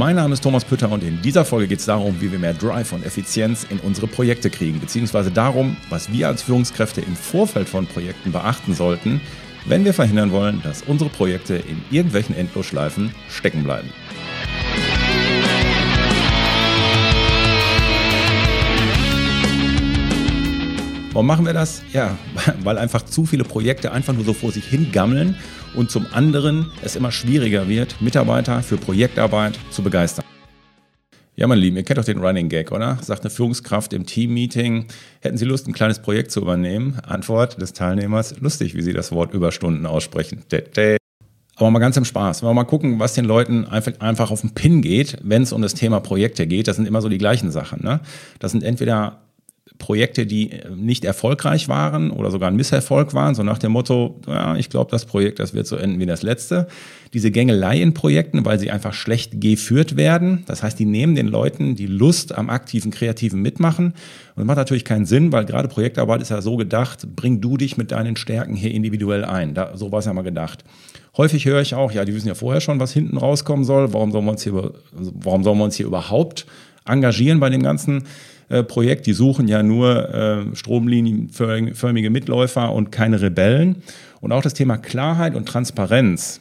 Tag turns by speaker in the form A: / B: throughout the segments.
A: Mein Name ist Thomas Pütter und in dieser Folge geht es darum, wie wir mehr Drive und Effizienz in unsere Projekte kriegen, beziehungsweise darum, was wir als Führungskräfte im Vorfeld von Projekten beachten sollten, wenn wir verhindern wollen, dass unsere Projekte in irgendwelchen Endlosschleifen stecken bleiben. Warum machen wir das? Ja, weil einfach zu viele Projekte einfach nur so vor sich hingammeln und zum anderen es immer schwieriger wird, Mitarbeiter für Projektarbeit zu begeistern. Ja, meine Lieben, ihr kennt doch den Running Gag, oder? Sagt eine Führungskraft im Team-Meeting, hätten Sie Lust, ein kleines Projekt zu übernehmen? Antwort des Teilnehmers, lustig, wie Sie das Wort Überstunden aussprechen. Aber mal ganz im Spaß. Wenn wir mal gucken, was den Leuten einfach, auf den Pin geht, wenn es um das Thema Projekte geht, das sind immer so die gleichen Sachen. Ne? Das sind entweder Projekte, die äh, nicht erfolgreich waren oder sogar ein Misserfolg waren, so nach dem Motto, ja, ich glaube, das Projekt, das wird so enden wie das letzte. Diese Gängelei in Projekten, weil sie einfach schlecht geführt werden. Das heißt, die nehmen den Leuten die Lust am aktiven, kreativen Mitmachen. Und das macht natürlich keinen Sinn, weil gerade Projektarbeit ist ja so gedacht, bring du dich mit deinen Stärken hier individuell ein. Da, so war es ja mal gedacht. Häufig höre ich auch, ja, die wissen ja vorher schon, was hinten rauskommen soll. Warum sollen wir uns hier, warum sollen wir uns hier überhaupt engagieren bei dem Ganzen? Äh, Projekt. Die suchen ja nur äh, stromlinienförmige Mitläufer und keine Rebellen. Und auch das Thema Klarheit und Transparenz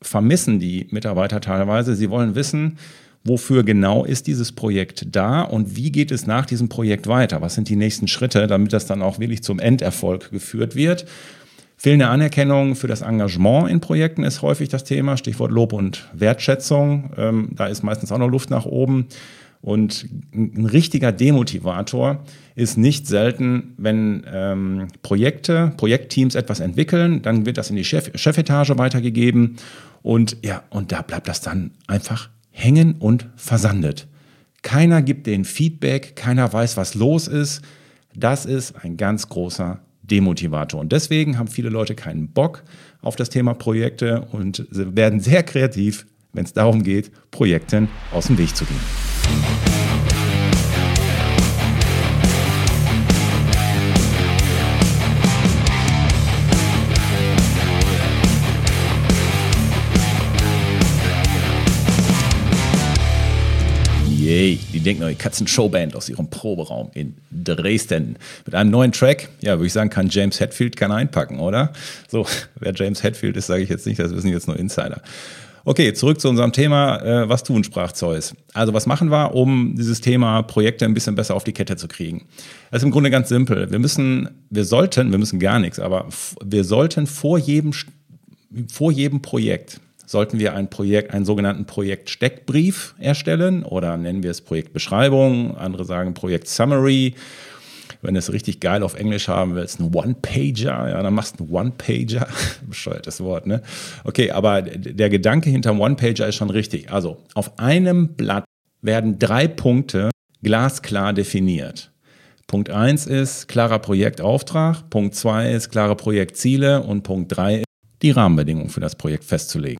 A: vermissen die Mitarbeiter teilweise. Sie wollen wissen, wofür genau ist dieses Projekt da und wie geht es nach diesem Projekt weiter? Was sind die nächsten Schritte, damit das dann auch wirklich zum Enderfolg geführt wird? Fehlende Anerkennung für das Engagement in Projekten ist häufig das Thema, Stichwort Lob und Wertschätzung. Ähm, da ist meistens auch noch Luft nach oben. Und ein richtiger Demotivator ist nicht selten, wenn ähm, Projekte, Projektteams etwas entwickeln, dann wird das in die Chef Chefetage weitergegeben und ja, und da bleibt das dann einfach hängen und versandet. Keiner gibt den Feedback, keiner weiß, was los ist. Das ist ein ganz großer Demotivator. Und deswegen haben viele Leute keinen Bock auf das Thema Projekte und werden sehr kreativ, wenn es darum geht, Projekten aus dem Weg zu gehen. Yay, die denken neue Katzen-Showband aus ihrem Proberaum in Dresden. Mit einem neuen Track, ja, würde ich sagen, kann James Hetfield keinen einpacken, oder? So, wer James Hetfield ist, sage ich jetzt nicht, das wissen jetzt nur Insider. Okay, zurück zu unserem Thema. Äh, was tun, sprach Zeus. Also was machen wir, um dieses Thema Projekte ein bisschen besser auf die Kette zu kriegen? Das ist im Grunde ganz simpel. Wir müssen, wir sollten, wir müssen gar nichts, aber wir sollten vor jedem, vor jedem Projekt sollten wir ein Projekt, einen sogenannten Projektsteckbrief erstellen oder nennen wir es Projektbeschreibung, andere sagen Projekt Summary wenn du es richtig geil auf Englisch haben willst, ein One-Pager, ja, dann machst du einen One-Pager. Bescheuertes Wort, ne? Okay, aber der Gedanke hinterm One-Pager ist schon richtig. Also, auf einem Blatt werden drei Punkte glasklar definiert. Punkt 1 ist klarer Projektauftrag, Punkt 2 ist klare Projektziele und Punkt 3 ist die Rahmenbedingungen für das Projekt festzulegen.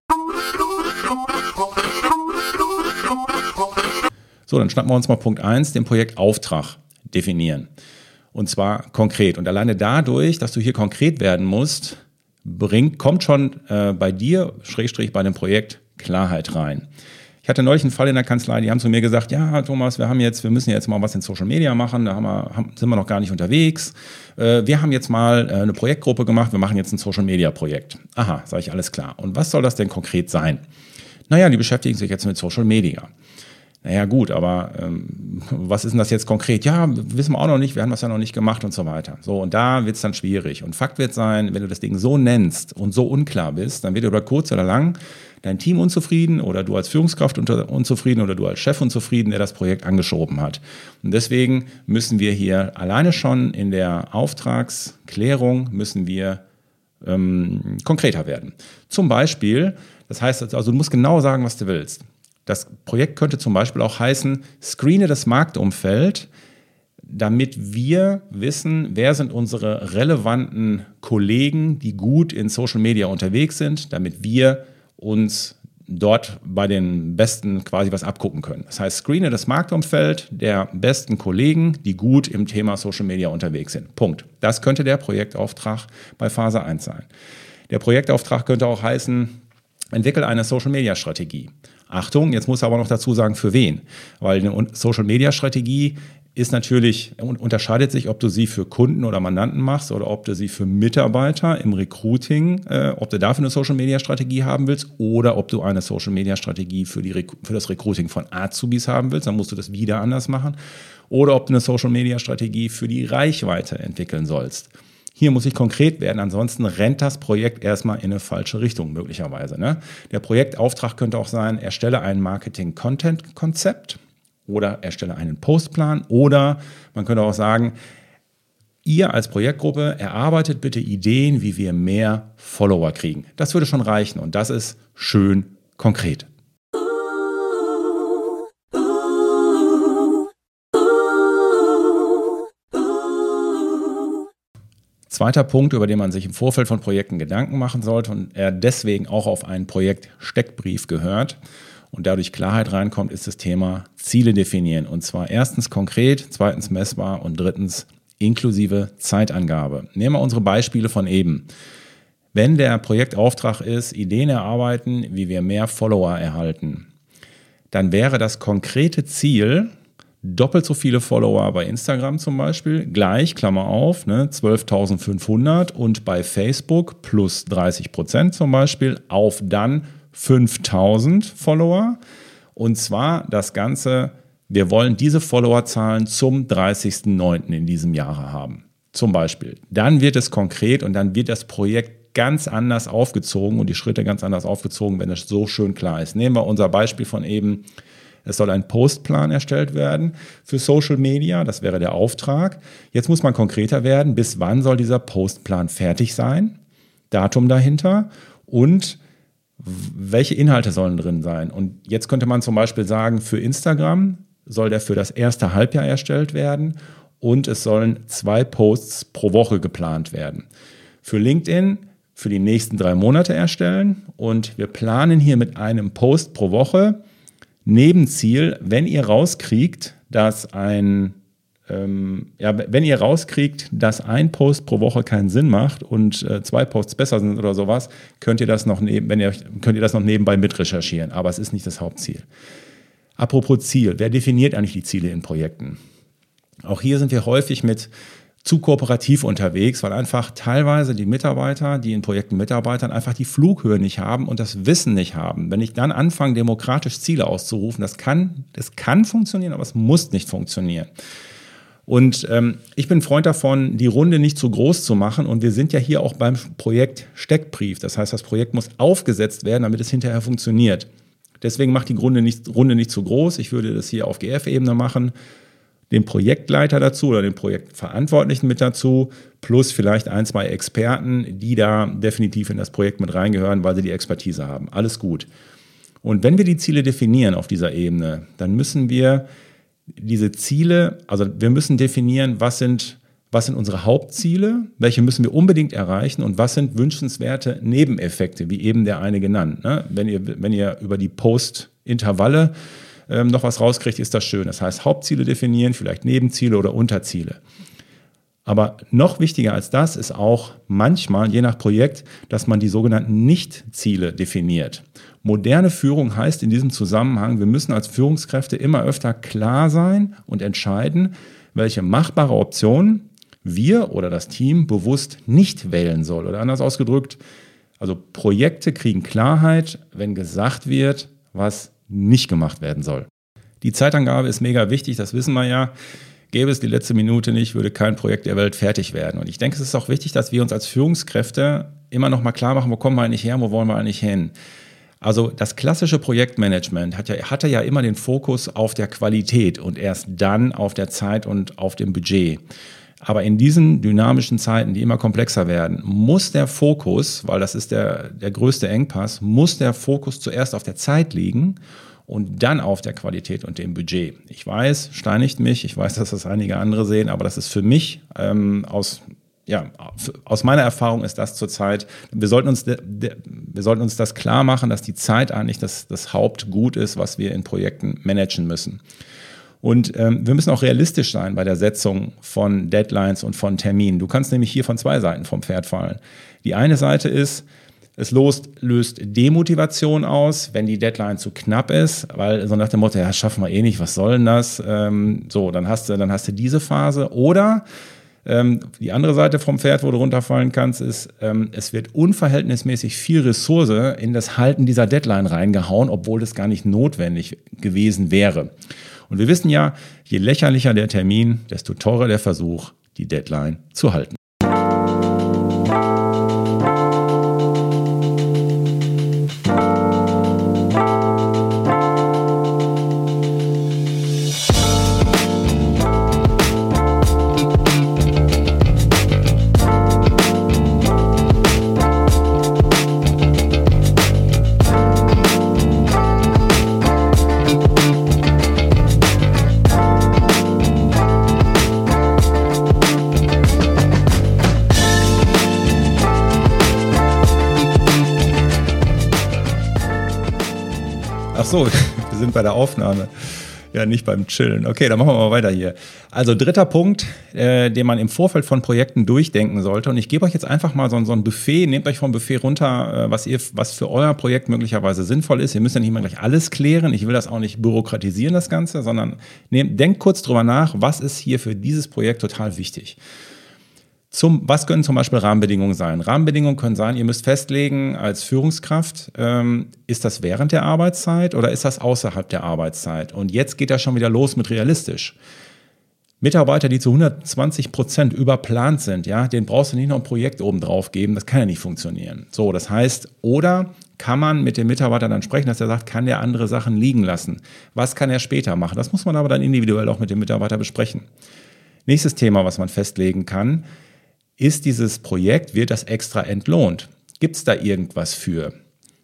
A: So, dann schnappen wir uns mal Punkt 1, den Projektauftrag definieren. Und zwar konkret. Und alleine dadurch, dass du hier konkret werden musst, bringt, kommt schon äh, bei dir, Schrägstrich bei dem Projekt, Klarheit rein. Ich hatte neulich einen Fall in der Kanzlei, die haben zu mir gesagt, ja, Thomas, wir haben jetzt, wir müssen jetzt mal was in Social Media machen, da haben wir, haben, sind wir noch gar nicht unterwegs. Äh, wir haben jetzt mal äh, eine Projektgruppe gemacht, wir machen jetzt ein Social Media Projekt. Aha, sage ich, alles klar. Und was soll das denn konkret sein? Naja, die beschäftigen sich jetzt mit Social Media. Naja, gut, aber ähm, was ist denn das jetzt konkret? Ja, wissen wir auch noch nicht, wir haben das ja noch nicht gemacht und so weiter. So, und da wird es dann schwierig. Und Fakt wird sein, wenn du das Ding so nennst und so unklar bist, dann wird über kurz oder lang dein Team unzufrieden oder du als Führungskraft unzufrieden oder du als Chef unzufrieden, der das Projekt angeschoben hat. Und deswegen müssen wir hier alleine schon in der Auftragsklärung müssen wir ähm, konkreter werden. Zum Beispiel, das heißt also, du musst genau sagen, was du willst. Das Projekt könnte zum Beispiel auch heißen, screene das Marktumfeld damit wir wissen, wer sind unsere relevanten Kollegen, die gut in Social Media unterwegs sind, damit wir uns dort bei den Besten quasi was abgucken können. Das heißt, screene das Marktumfeld der besten Kollegen, die gut im Thema Social Media unterwegs sind. Punkt. Das könnte der Projektauftrag bei Phase 1 sein. Der Projektauftrag könnte auch heißen, entwickle eine Social Media Strategie. Achtung, jetzt muss er aber noch dazu sagen, für wen. Weil eine Social Media Strategie ist natürlich, unterscheidet sich, ob du sie für Kunden oder Mandanten machst oder ob du sie für Mitarbeiter im Recruiting, äh, ob du dafür eine Social Media Strategie haben willst oder ob du eine Social Media Strategie für, die, für das Recruiting von Azubis haben willst, dann musst du das wieder anders machen. Oder ob du eine Social Media Strategie für die Reichweite entwickeln sollst. Hier muss ich konkret werden, ansonsten rennt das Projekt erstmal in eine falsche Richtung möglicherweise. Ne? Der Projektauftrag könnte auch sein, erstelle ein Marketing-Content-Konzept oder erstelle einen Postplan oder man könnte auch sagen, ihr als Projektgruppe erarbeitet bitte Ideen, wie wir mehr Follower kriegen. Das würde schon reichen und das ist schön konkret. Zweiter Punkt, über den man sich im Vorfeld von Projekten Gedanken machen sollte und er deswegen auch auf einen Projekt-Steckbrief gehört, und dadurch Klarheit reinkommt, ist das Thema Ziele definieren. Und zwar erstens konkret, zweitens messbar und drittens inklusive Zeitangabe. Nehmen wir unsere Beispiele von eben. Wenn der Projektauftrag ist, Ideen erarbeiten, wie wir mehr Follower erhalten, dann wäre das konkrete Ziel, doppelt so viele Follower bei Instagram zum Beispiel, gleich, Klammer auf, ne, 12.500 und bei Facebook plus 30 Prozent zum Beispiel auf dann 5000 Follower. Und zwar das Ganze, wir wollen diese Followerzahlen zum 30.09. in diesem Jahre haben. Zum Beispiel. Dann wird es konkret und dann wird das Projekt ganz anders aufgezogen und die Schritte ganz anders aufgezogen, wenn es so schön klar ist. Nehmen wir unser Beispiel von eben. Es soll ein Postplan erstellt werden für Social Media. Das wäre der Auftrag. Jetzt muss man konkreter werden. Bis wann soll dieser Postplan fertig sein? Datum dahinter. Und welche Inhalte sollen drin sein? Und jetzt könnte man zum Beispiel sagen, für Instagram soll der für das erste Halbjahr erstellt werden und es sollen zwei Posts pro Woche geplant werden. Für LinkedIn für die nächsten drei Monate erstellen und wir planen hier mit einem Post pro Woche. Nebenziel, wenn ihr rauskriegt, dass ein ähm, ja, wenn ihr rauskriegt, dass ein Post pro Woche keinen Sinn macht und äh, zwei Posts besser sind oder sowas, könnt ihr das noch neben, wenn ihr, könnt ihr das noch nebenbei mitrecherchieren. Aber es ist nicht das Hauptziel. Apropos Ziel, wer definiert eigentlich die Ziele in Projekten? Auch hier sind wir häufig mit zu kooperativ unterwegs, weil einfach teilweise die Mitarbeiter, die in Projekten mitarbeiten, einfach die Flughöhe nicht haben und das Wissen nicht haben. Wenn ich dann anfange, demokratisch Ziele auszurufen, das kann, das kann funktionieren, aber es muss nicht funktionieren. Und ähm, ich bin Freund davon, die Runde nicht zu groß zu machen. Und wir sind ja hier auch beim Projekt Steckbrief. Das heißt, das Projekt muss aufgesetzt werden, damit es hinterher funktioniert. Deswegen macht die Runde nicht, Runde nicht zu groß. Ich würde das hier auf GF-Ebene machen. Den Projektleiter dazu oder den Projektverantwortlichen mit dazu, plus vielleicht ein, zwei Experten, die da definitiv in das Projekt mit reingehören, weil sie die Expertise haben. Alles gut. Und wenn wir die Ziele definieren auf dieser Ebene, dann müssen wir diese Ziele, also wir müssen definieren, was sind, was sind unsere Hauptziele, welche müssen wir unbedingt erreichen und was sind wünschenswerte Nebeneffekte, wie eben der eine genannt. Ne? Wenn, ihr, wenn ihr über die Post-Intervalle ähm, noch was rauskriegt, ist das schön. Das heißt, Hauptziele definieren, vielleicht Nebenziele oder Unterziele. Aber noch wichtiger als das ist auch manchmal, je nach Projekt, dass man die sogenannten Nicht-Ziele definiert. Moderne Führung heißt in diesem Zusammenhang, wir müssen als Führungskräfte immer öfter klar sein und entscheiden, welche machbare Option wir oder das Team bewusst nicht wählen soll. Oder anders ausgedrückt, also Projekte kriegen Klarheit, wenn gesagt wird, was nicht gemacht werden soll. Die Zeitangabe ist mega wichtig, das wissen wir ja. Gäbe es die letzte Minute nicht, würde kein Projekt der Welt fertig werden. Und ich denke, es ist auch wichtig, dass wir uns als Führungskräfte immer noch mal klar machen, wo kommen wir eigentlich her, wo wollen wir eigentlich hin. Also das klassische Projektmanagement hat ja, hatte ja immer den Fokus auf der Qualität und erst dann auf der Zeit und auf dem Budget. Aber in diesen dynamischen Zeiten, die immer komplexer werden, muss der Fokus, weil das ist der, der größte Engpass, muss der Fokus zuerst auf der Zeit liegen und dann auf der Qualität und dem Budget. Ich weiß, steinigt mich, ich weiß, dass das einige andere sehen, aber das ist für mich ähm, aus ja, aus meiner Erfahrung ist das zurzeit, wir sollten uns, wir sollten uns das klar machen, dass die Zeit eigentlich das, das Hauptgut ist, was wir in Projekten managen müssen. Und ähm, wir müssen auch realistisch sein bei der Setzung von Deadlines und von Terminen. Du kannst nämlich hier von zwei Seiten vom Pferd fallen. Die eine Seite ist, es löst, löst Demotivation aus, wenn die Deadline zu knapp ist, weil so nach dem Motto, ja, schaffen wir eh nicht, was soll denn das? Ähm, so, dann hast du, dann hast du diese Phase. Oder ähm, die andere Seite vom Pferd, wo du runterfallen kannst, ist, ähm, es wird unverhältnismäßig viel Ressource in das Halten dieser Deadline reingehauen, obwohl das gar nicht notwendig gewesen wäre. Und wir wissen ja, je lächerlicher der Termin, desto teurer der Versuch, die Deadline zu halten. So, wir sind bei der Aufnahme. Ja, nicht beim Chillen. Okay, dann machen wir mal weiter hier. Also dritter Punkt, äh, den man im Vorfeld von Projekten durchdenken sollte. Und ich gebe euch jetzt einfach mal so, so ein Buffet, nehmt euch vom Buffet runter, äh, was, ihr, was für euer Projekt möglicherweise sinnvoll ist. Ihr müsst ja nicht mal gleich alles klären. Ich will das auch nicht bürokratisieren, das Ganze, sondern nehmt, denkt kurz drüber nach, was ist hier für dieses Projekt total wichtig. Zum, was können zum Beispiel Rahmenbedingungen sein? Rahmenbedingungen können sein, ihr müsst festlegen als Führungskraft, ähm, ist das während der Arbeitszeit oder ist das außerhalb der Arbeitszeit? Und jetzt geht das schon wieder los mit realistisch. Mitarbeiter, die zu 120 Prozent überplant sind, ja, den brauchst du nicht noch ein Projekt oben drauf geben, das kann ja nicht funktionieren. So, das heißt, oder kann man mit dem Mitarbeiter dann sprechen, dass er sagt, kann der andere Sachen liegen lassen? Was kann er später machen? Das muss man aber dann individuell auch mit dem Mitarbeiter besprechen. Nächstes Thema, was man festlegen kann, ist dieses Projekt, wird das extra entlohnt? Gibt es da irgendwas für?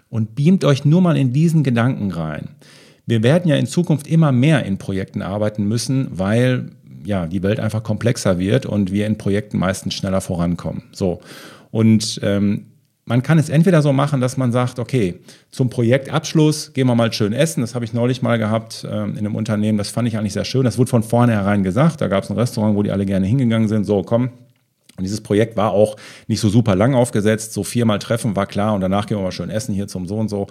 A: Und beamt euch nur mal in diesen Gedanken rein. Wir werden ja in Zukunft immer mehr in Projekten arbeiten müssen, weil ja die Welt einfach komplexer wird und wir in Projekten meistens schneller vorankommen. So und ähm, man kann es entweder so machen, dass man sagt, okay, zum Projektabschluss gehen wir mal schön essen. Das habe ich neulich mal gehabt ähm, in einem Unternehmen. Das fand ich eigentlich sehr schön. Das wurde von vornherein gesagt. Da gab es ein Restaurant, wo die alle gerne hingegangen sind. So, komm, und dieses Projekt war auch nicht so super lang aufgesetzt. So viermal treffen war klar und danach gehen wir mal schön essen hier zum so und so.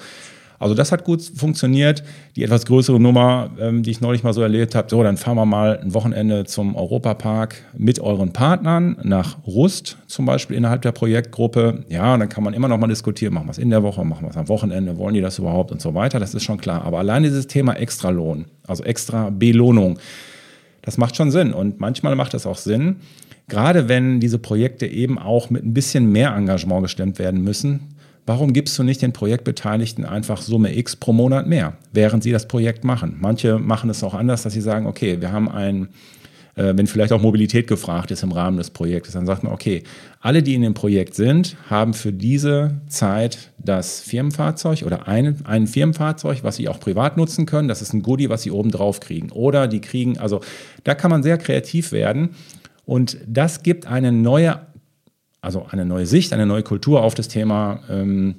A: Also das hat gut funktioniert. Die etwas größere Nummer, ähm, die ich neulich mal so erlebt habe, so, dann fahren wir mal ein Wochenende zum Europapark mit euren Partnern nach Rust zum Beispiel innerhalb der Projektgruppe. Ja, dann kann man immer noch mal diskutieren, machen wir es in der Woche, machen wir es am Wochenende, wollen die das überhaupt und so weiter. Das ist schon klar. Aber allein dieses Thema Extralohn, also extra Belohnung, das macht schon Sinn. Und manchmal macht es auch Sinn, gerade wenn diese Projekte eben auch mit ein bisschen mehr Engagement gestemmt werden müssen, warum gibst du nicht den Projektbeteiligten einfach Summe X pro Monat mehr, während sie das Projekt machen? Manche machen es auch anders, dass sie sagen, okay, wir haben ein äh, wenn vielleicht auch Mobilität gefragt ist im Rahmen des Projektes, dann sagt man, okay, alle, die in dem Projekt sind, haben für diese Zeit das Firmenfahrzeug oder ein, ein Firmenfahrzeug, was sie auch privat nutzen können. Das ist ein Goodie, was sie oben drauf kriegen. Oder die kriegen, also da kann man sehr kreativ werden und das gibt eine neue, also eine neue Sicht, eine neue Kultur auf das Thema. Ähm,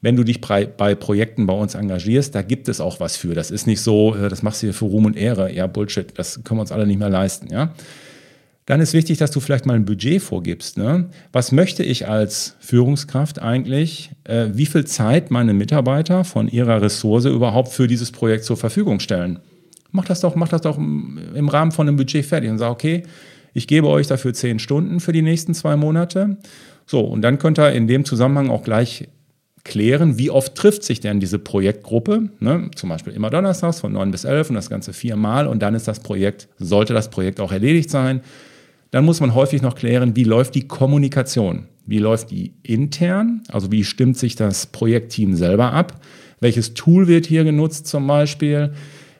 A: wenn du dich bei, Projekten bei uns engagierst, da gibt es auch was für. Das ist nicht so, äh, das machst du hier für Ruhm und Ehre. Ja, Bullshit, das können wir uns alle nicht mehr leisten. Ja? Dann ist wichtig, dass du vielleicht mal ein Budget vorgibst. Ne? Was möchte ich als Führungskraft eigentlich? Äh, wie viel Zeit meine Mitarbeiter von ihrer Ressource überhaupt für dieses Projekt zur Verfügung stellen? Mach das doch, mach das doch im Rahmen von einem Budget fertig und sag, okay, ich gebe euch dafür zehn Stunden für die nächsten zwei Monate. So, und dann könnt ihr in dem Zusammenhang auch gleich klären, wie oft trifft sich denn diese Projektgruppe. Ne? Zum Beispiel immer donnerstags von 9 bis 11 und das Ganze viermal und dann ist das Projekt, sollte das Projekt auch erledigt sein. Dann muss man häufig noch klären, wie läuft die Kommunikation? Wie läuft die intern? Also wie stimmt sich das Projektteam selber ab? Welches Tool wird hier genutzt zum Beispiel?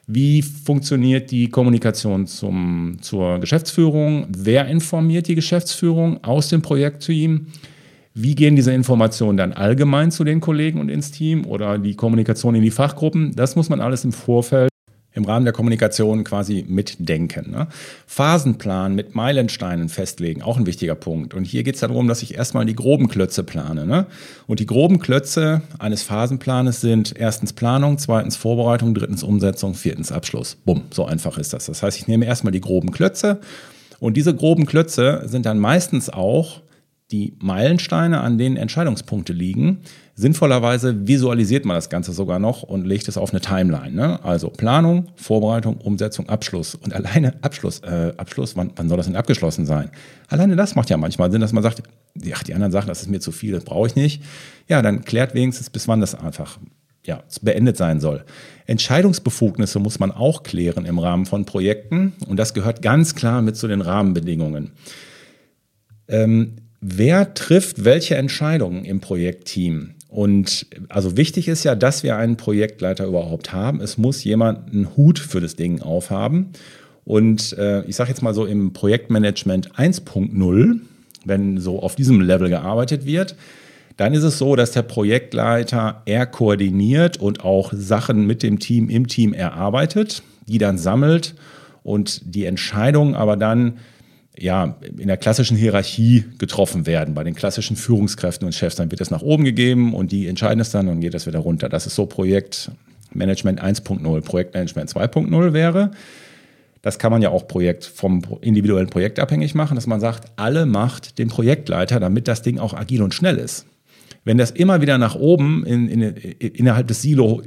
A: Wie funktioniert die Kommunikation zum, zur Geschäftsführung? Wer informiert die Geschäftsführung aus dem Projektteam? Wie gehen diese Informationen dann allgemein zu den Kollegen und ins Team oder die Kommunikation in die Fachgruppen? Das muss man alles im Vorfeld im Rahmen der Kommunikation quasi mitdenken. Ne? Phasenplan mit Meilensteinen festlegen, auch ein wichtiger Punkt. Und hier geht es darum, dass ich erstmal die groben Klötze plane. Ne? Und die groben Klötze eines Phasenplanes sind erstens Planung, zweitens Vorbereitung, drittens Umsetzung, viertens Abschluss. Bumm, so einfach ist das. Das heißt, ich nehme erstmal die groben Klötze und diese groben Klötze sind dann meistens auch die Meilensteine, an denen Entscheidungspunkte liegen. Sinnvollerweise visualisiert man das Ganze sogar noch und legt es auf eine Timeline. Ne? Also Planung, Vorbereitung, Umsetzung, Abschluss. Und alleine Abschluss, äh, Abschluss, wann, wann soll das denn abgeschlossen sein? Alleine das macht ja manchmal Sinn, dass man sagt, ach, die anderen Sachen, das ist mir zu viel, das brauche ich nicht. Ja, dann klärt wenigstens, bis wann das einfach ja, beendet sein soll. Entscheidungsbefugnisse muss man auch klären im Rahmen von Projekten und das gehört ganz klar mit zu den Rahmenbedingungen. Ähm, wer trifft welche Entscheidungen im Projektteam? Und also wichtig ist ja, dass wir einen Projektleiter überhaupt haben. Es muss jemand einen Hut für das Ding aufhaben. Und äh, ich sage jetzt mal so im Projektmanagement 1.0, wenn so auf diesem Level gearbeitet wird, dann ist es so, dass der Projektleiter eher koordiniert und auch Sachen mit dem Team im Team erarbeitet, die dann sammelt und die Entscheidungen aber dann ja, in der klassischen Hierarchie getroffen werden. Bei den klassischen Führungskräften und Chefs, dann wird es nach oben gegeben und die entscheiden es dann und geht es wieder runter. Das ist so Projektmanagement 1.0. Projektmanagement 2.0 wäre, das kann man ja auch Projekt vom individuellen Projekt abhängig machen, dass man sagt, alle macht den Projektleiter, damit das Ding auch agil und schnell ist. Wenn das immer wieder nach oben in, in, innerhalb des Silo,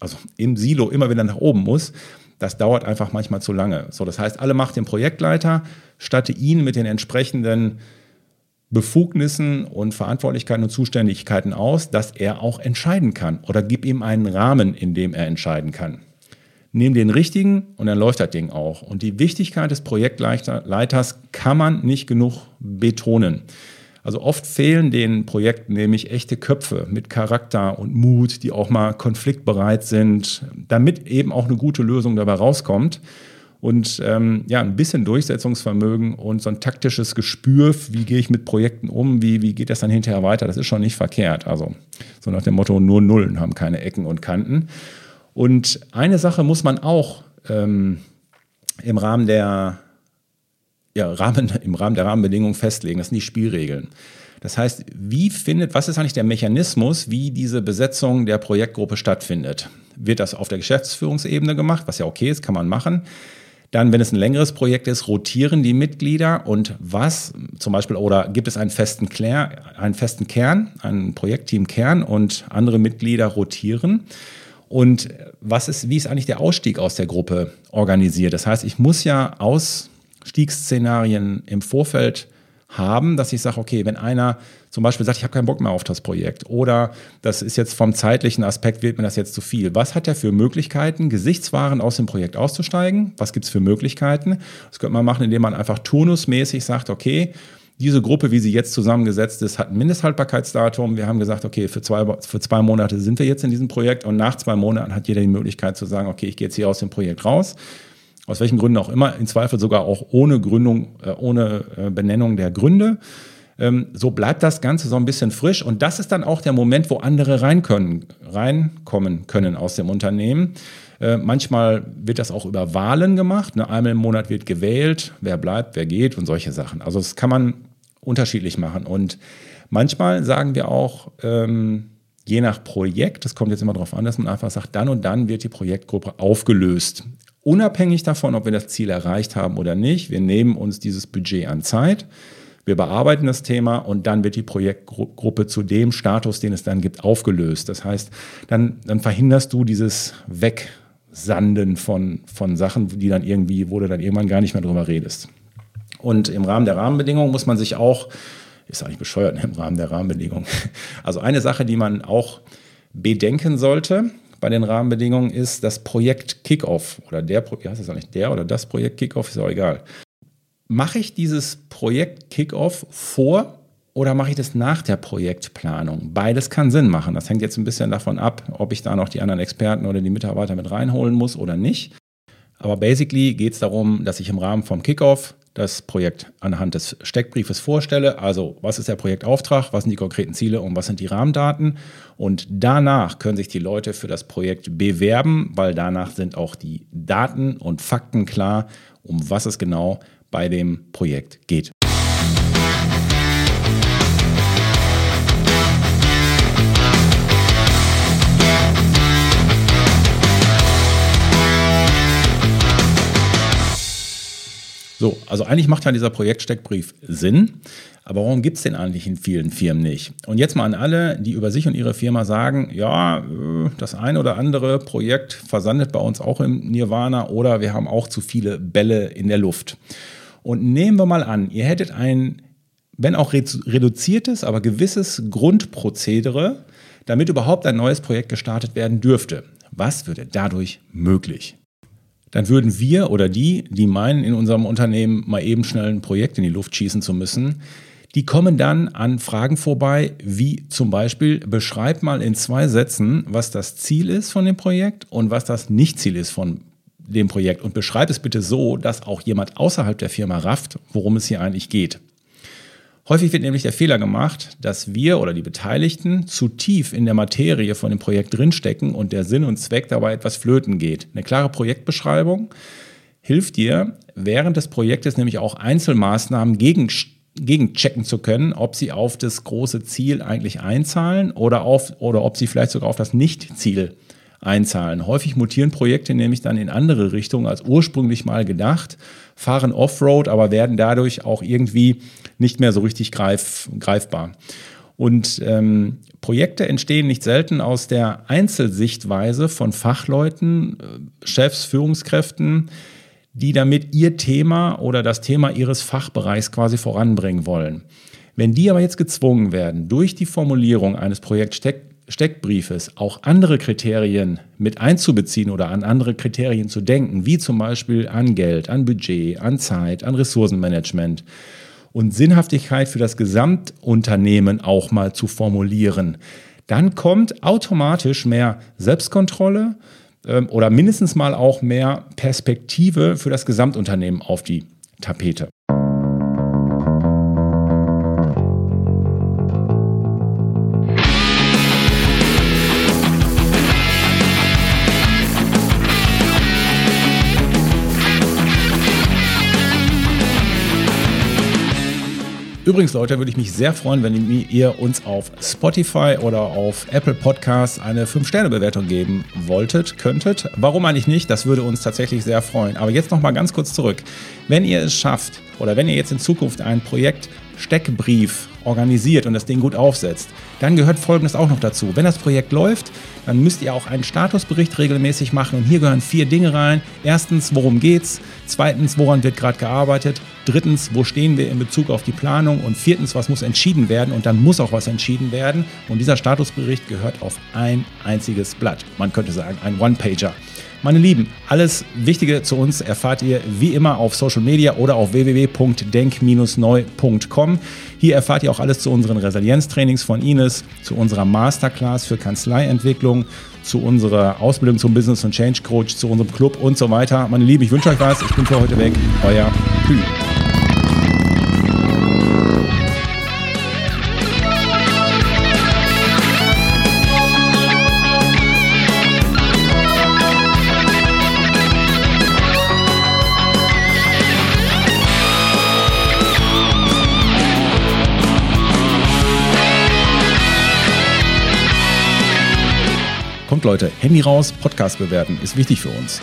A: also im Silo immer wieder nach oben muss, das dauert einfach manchmal zu lange. So, das heißt, alle macht den Projektleiter, statte ihn mit den entsprechenden Befugnissen und Verantwortlichkeiten und Zuständigkeiten aus, dass er auch entscheiden kann oder gib ihm einen Rahmen, in dem er entscheiden kann. Nimm den richtigen und dann läuft das Ding auch. Und die Wichtigkeit des Projektleiters kann man nicht genug betonen. Also oft fehlen den Projekten nämlich echte Köpfe mit Charakter und Mut, die auch mal konfliktbereit sind, damit eben auch eine gute Lösung dabei rauskommt. Und ähm, ja, ein bisschen Durchsetzungsvermögen und so ein taktisches Gespür, wie gehe ich mit Projekten um, wie, wie geht das dann hinterher weiter, das ist schon nicht verkehrt. Also so nach dem Motto, nur Nullen haben keine Ecken und Kanten. Und eine Sache muss man auch ähm, im Rahmen der ja, Rahmen, im Rahmen der Rahmenbedingungen festlegen. Das sind die Spielregeln. Das heißt, wie findet, was ist eigentlich der Mechanismus, wie diese Besetzung der Projektgruppe stattfindet? Wird das auf der Geschäftsführungsebene gemacht, was ja okay ist, kann man machen. Dann, wenn es ein längeres Projekt ist, rotieren die Mitglieder und was zum Beispiel, oder gibt es einen festen, Klär, einen festen Kern, einen Projektteam-Kern und andere Mitglieder rotieren? Und was ist, wie ist eigentlich der Ausstieg aus der Gruppe organisiert? Das heißt, ich muss ja aus Stiegsszenarien im Vorfeld haben, dass ich sage, okay, wenn einer zum Beispiel sagt, ich habe keinen Bock mehr auf das Projekt oder das ist jetzt vom zeitlichen Aspekt, wird mir das jetzt zu viel. Was hat er für Möglichkeiten, Gesichtswaren aus dem Projekt auszusteigen? Was gibt es für Möglichkeiten? Das könnte man machen, indem man einfach turnusmäßig sagt, okay, diese Gruppe, wie sie jetzt zusammengesetzt ist, hat ein Mindesthaltbarkeitsdatum. Wir haben gesagt, okay, für zwei, für zwei Monate sind wir jetzt in diesem Projekt und nach zwei Monaten hat jeder die Möglichkeit zu sagen, okay, ich gehe jetzt hier aus dem Projekt raus aus welchen Gründen auch immer, im Zweifel sogar auch ohne Gründung, äh, ohne äh, Benennung der Gründe. Ähm, so bleibt das Ganze so ein bisschen frisch und das ist dann auch der Moment, wo andere rein können, reinkommen können aus dem Unternehmen. Äh, manchmal wird das auch über Wahlen gemacht. Ne? Einmal im Monat wird gewählt, wer bleibt, wer geht und solche Sachen. Also das kann man unterschiedlich machen. Und manchmal sagen wir auch, ähm, je nach Projekt, das kommt jetzt immer darauf an, dass man einfach sagt, dann und dann wird die Projektgruppe aufgelöst unabhängig davon, ob wir das Ziel erreicht haben oder nicht, wir nehmen uns dieses Budget an Zeit, wir bearbeiten das Thema und dann wird die Projektgruppe zu dem Status, den es dann gibt, aufgelöst. Das heißt, dann, dann verhinderst du dieses Wegsanden von, von Sachen, die dann irgendwie, wo du dann irgendwann gar nicht mehr drüber redest. Und im Rahmen der Rahmenbedingungen muss man sich auch, ist eigentlich bescheuert im Rahmen der Rahmenbedingungen, also eine Sache, die man auch bedenken sollte, bei den Rahmenbedingungen ist das Projekt Kickoff oder der, wie heißt das eigentlich, der oder das Projekt Kickoff, ist auch egal. Mache ich dieses Projekt Kickoff vor oder mache ich das nach der Projektplanung? Beides kann Sinn machen. Das hängt jetzt ein bisschen davon ab, ob ich da noch die anderen Experten oder die Mitarbeiter mit reinholen muss oder nicht. Aber basically geht es darum, dass ich im Rahmen vom Kickoff das Projekt anhand des Steckbriefes vorstelle. Also, was ist der Projektauftrag, was sind die konkreten Ziele und was sind die Rahmendaten? Und danach können sich die Leute für das Projekt bewerben, weil danach sind auch die Daten und Fakten klar, um was es genau bei dem Projekt geht. So, also eigentlich macht ja dieser Projektsteckbrief Sinn, aber warum gibt es den eigentlich in vielen Firmen nicht? Und jetzt mal an alle, die über sich und ihre Firma sagen, ja, äh, das eine oder andere Projekt versandet bei uns auch im Nirvana oder wir haben auch zu viele Bälle in der Luft. Und nehmen wir mal an, ihr hättet ein, wenn auch reduziertes, aber gewisses Grundprozedere, damit überhaupt ein neues Projekt gestartet werden dürfte. Was würde dadurch möglich? Dann würden wir oder die, die meinen, in unserem Unternehmen mal eben schnell ein Projekt in die Luft schießen zu müssen, die kommen dann an Fragen vorbei, wie zum Beispiel, beschreib mal in zwei Sätzen, was das Ziel ist von dem Projekt und was das Nicht-Ziel ist von dem Projekt. Und beschreib es bitte so, dass auch jemand außerhalb der Firma rafft, worum es hier eigentlich geht. Häufig wird nämlich der Fehler gemacht, dass wir oder die Beteiligten zu tief in der Materie von dem Projekt drinstecken und der Sinn und Zweck dabei etwas flöten geht. Eine klare Projektbeschreibung hilft dir, während des Projektes nämlich auch Einzelmaßnahmen gegen gegenchecken zu können, ob sie auf das große Ziel eigentlich einzahlen oder, auf, oder ob sie vielleicht sogar auf das Nicht-Ziel einzahlen. Häufig mutieren Projekte nämlich dann in andere Richtungen als ursprünglich mal gedacht, fahren Offroad, aber werden dadurch auch irgendwie nicht mehr so richtig greif, greifbar. Und ähm, Projekte entstehen nicht selten aus der Einzelsichtweise von Fachleuten, äh, Chefs, Führungskräften, die damit ihr Thema oder das Thema ihres Fachbereichs quasi voranbringen wollen. Wenn die aber jetzt gezwungen werden, durch die Formulierung eines Projektsteckbriefes auch andere Kriterien mit einzubeziehen oder an andere Kriterien zu denken, wie zum Beispiel an Geld, an Budget, an Zeit, an Ressourcenmanagement, und Sinnhaftigkeit für das Gesamtunternehmen auch mal zu formulieren, dann kommt automatisch mehr Selbstkontrolle ähm, oder mindestens mal auch mehr Perspektive für das Gesamtunternehmen auf die Tapete. Übrigens, Leute, würde ich mich sehr freuen, wenn ihr uns auf Spotify oder auf Apple Podcasts eine 5-Sterne-Bewertung geben wolltet, könntet. Warum eigentlich nicht? Das würde uns tatsächlich sehr freuen. Aber jetzt nochmal ganz kurz zurück. Wenn ihr es schafft oder wenn ihr jetzt in Zukunft ein Projekt Steckbrief organisiert und das Ding gut aufsetzt, dann gehört Folgendes auch noch dazu. Wenn das Projekt läuft, dann müsst ihr auch einen Statusbericht regelmäßig machen und hier gehören vier Dinge rein. Erstens, worum geht's? Zweitens, woran wird gerade gearbeitet? Drittens, wo stehen wir in Bezug auf die Planung? Und viertens, was muss entschieden werden? Und dann muss auch was entschieden werden. Und dieser Statusbericht gehört auf ein einziges Blatt. Man könnte sagen, ein One-Pager. Meine Lieben, alles Wichtige zu uns erfahrt ihr wie immer auf Social Media oder auf www.denk-neu.com. Hier erfahrt ihr auch alles zu unseren Resilienztrainings von Ines, zu unserer Masterclass für Kanzleientwicklung, zu unserer Ausbildung zum Business und Change Coach, zu unserem Club und so weiter. Meine Lieben, ich wünsche euch was. Ich bin für heute weg. Euer Pü. Leute, Handy raus, Podcast bewerten, ist wichtig für uns.